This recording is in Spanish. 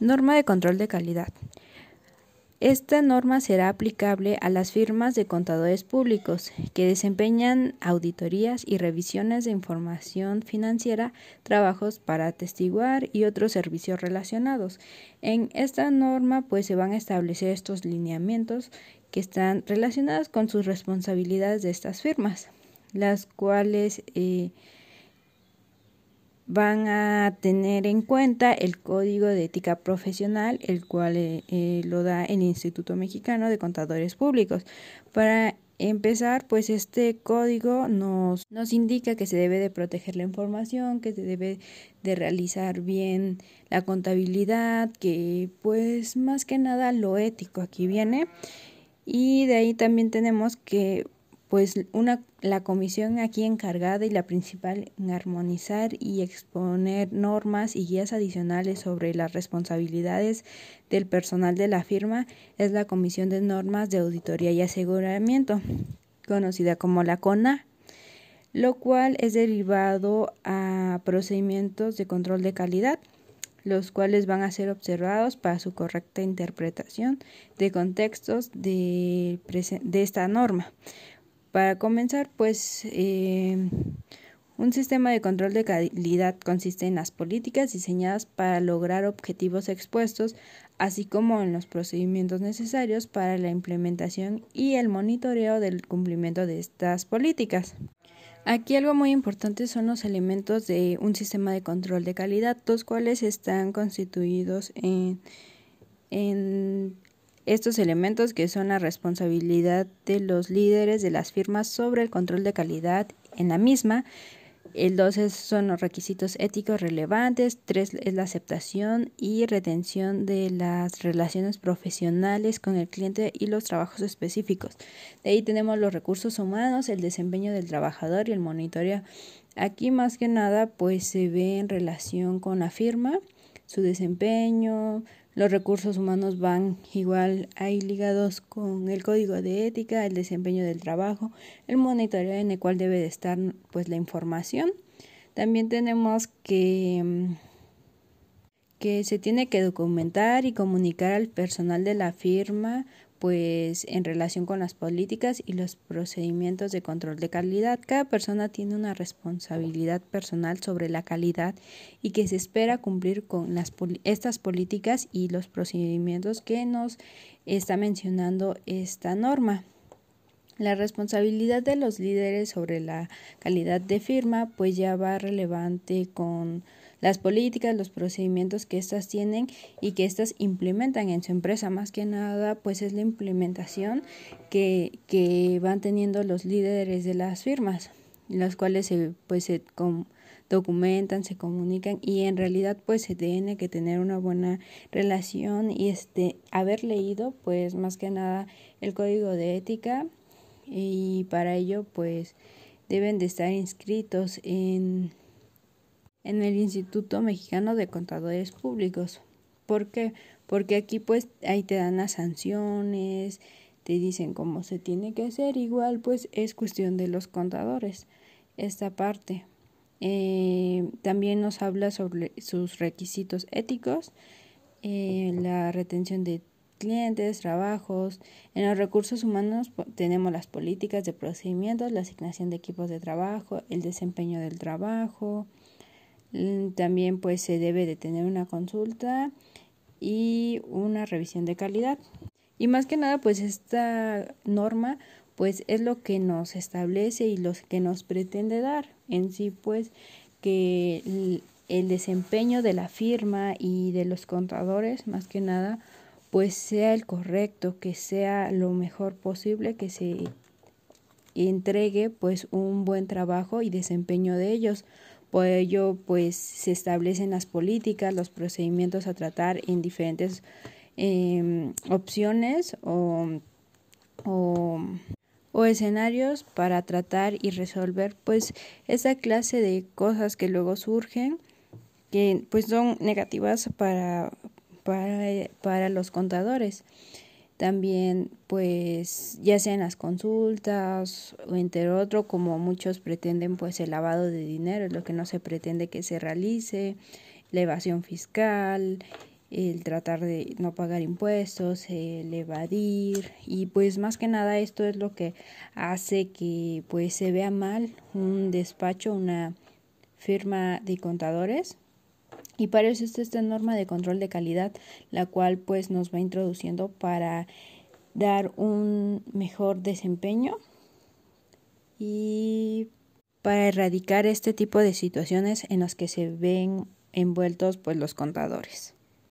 Norma de control de calidad. Esta norma será aplicable a las firmas de contadores públicos que desempeñan auditorías y revisiones de información financiera, trabajos para atestiguar y otros servicios relacionados. En esta norma pues se van a establecer estos lineamientos que están relacionados con sus responsabilidades de estas firmas, las cuales eh, van a tener en cuenta el Código de Ética Profesional, el cual eh, eh, lo da el Instituto Mexicano de Contadores Públicos. Para empezar, pues este código nos, nos indica que se debe de proteger la información, que se debe de realizar bien la contabilidad, que pues más que nada lo ético aquí viene. Y de ahí también tenemos que pues una, la comisión aquí encargada y la principal en armonizar y exponer normas y guías adicionales sobre las responsabilidades del personal de la firma es la Comisión de Normas de Auditoría y Aseguramiento, conocida como la CONA, lo cual es derivado a procedimientos de control de calidad los cuales van a ser observados para su correcta interpretación de contextos de, de esta norma. Para comenzar, pues eh, un sistema de control de calidad consiste en las políticas diseñadas para lograr objetivos expuestos, así como en los procedimientos necesarios para la implementación y el monitoreo del cumplimiento de estas políticas. Aquí algo muy importante son los elementos de un sistema de control de calidad, los cuales están constituidos en, en estos elementos que son la responsabilidad de los líderes de las firmas sobre el control de calidad en la misma. El 2 son los requisitos éticos relevantes, 3 es la aceptación y retención de las relaciones profesionales con el cliente y los trabajos específicos. De ahí tenemos los recursos humanos, el desempeño del trabajador y el monitoreo. Aquí más que nada pues se ve en relación con la firma, su desempeño, los recursos humanos van igual ahí ligados con el código de ética, el desempeño del trabajo, el monitoreo en el cual debe de estar pues la información. También tenemos que mm, que se tiene que documentar y comunicar al personal de la firma pues en relación con las políticas y los procedimientos de control de calidad. Cada persona tiene una responsabilidad personal sobre la calidad y que se espera cumplir con las, estas políticas y los procedimientos que nos está mencionando esta norma. La responsabilidad de los líderes sobre la calidad de firma pues ya va relevante con las políticas, los procedimientos que éstas tienen y que éstas implementan en su empresa. Más que nada, pues es la implementación que, que van teniendo los líderes de las firmas, las cuales se, pues, se documentan, se comunican y en realidad pues se tiene que tener una buena relación y este haber leído pues más que nada el código de ética y para ello pues deben de estar inscritos en en el Instituto Mexicano de Contadores Públicos. ¿Por qué? Porque aquí pues ahí te dan las sanciones, te dicen cómo se tiene que hacer, igual pues es cuestión de los contadores esta parte. Eh, también nos habla sobre sus requisitos éticos, eh, la retención de clientes, trabajos. En los recursos humanos tenemos las políticas de procedimientos, la asignación de equipos de trabajo, el desempeño del trabajo, también pues se debe de tener una consulta y una revisión de calidad. Y más que nada pues esta norma pues es lo que nos establece y lo que nos pretende dar en sí pues que el desempeño de la firma y de los contadores más que nada pues sea el correcto, que sea lo mejor posible, que se entregue pues un buen trabajo y desempeño de ellos por ello, pues se establecen las políticas, los procedimientos a tratar en diferentes em, opciones o, o, o, escenarios para tratar y resolver pues esa clase de cosas que luego surgen que pues son negativas para, para, para los contadores. También, pues, ya sea en las consultas o entre otro, como muchos pretenden, pues el lavado de dinero es lo que no se pretende que se realice, la evasión fiscal el tratar de no pagar impuestos, el evadir y pues más que nada esto es lo que hace que pues se vea mal un despacho, una firma de contadores y para eso está esta norma de control de calidad la cual pues nos va introduciendo para dar un mejor desempeño y para erradicar este tipo de situaciones en las que se ven envueltos pues los contadores.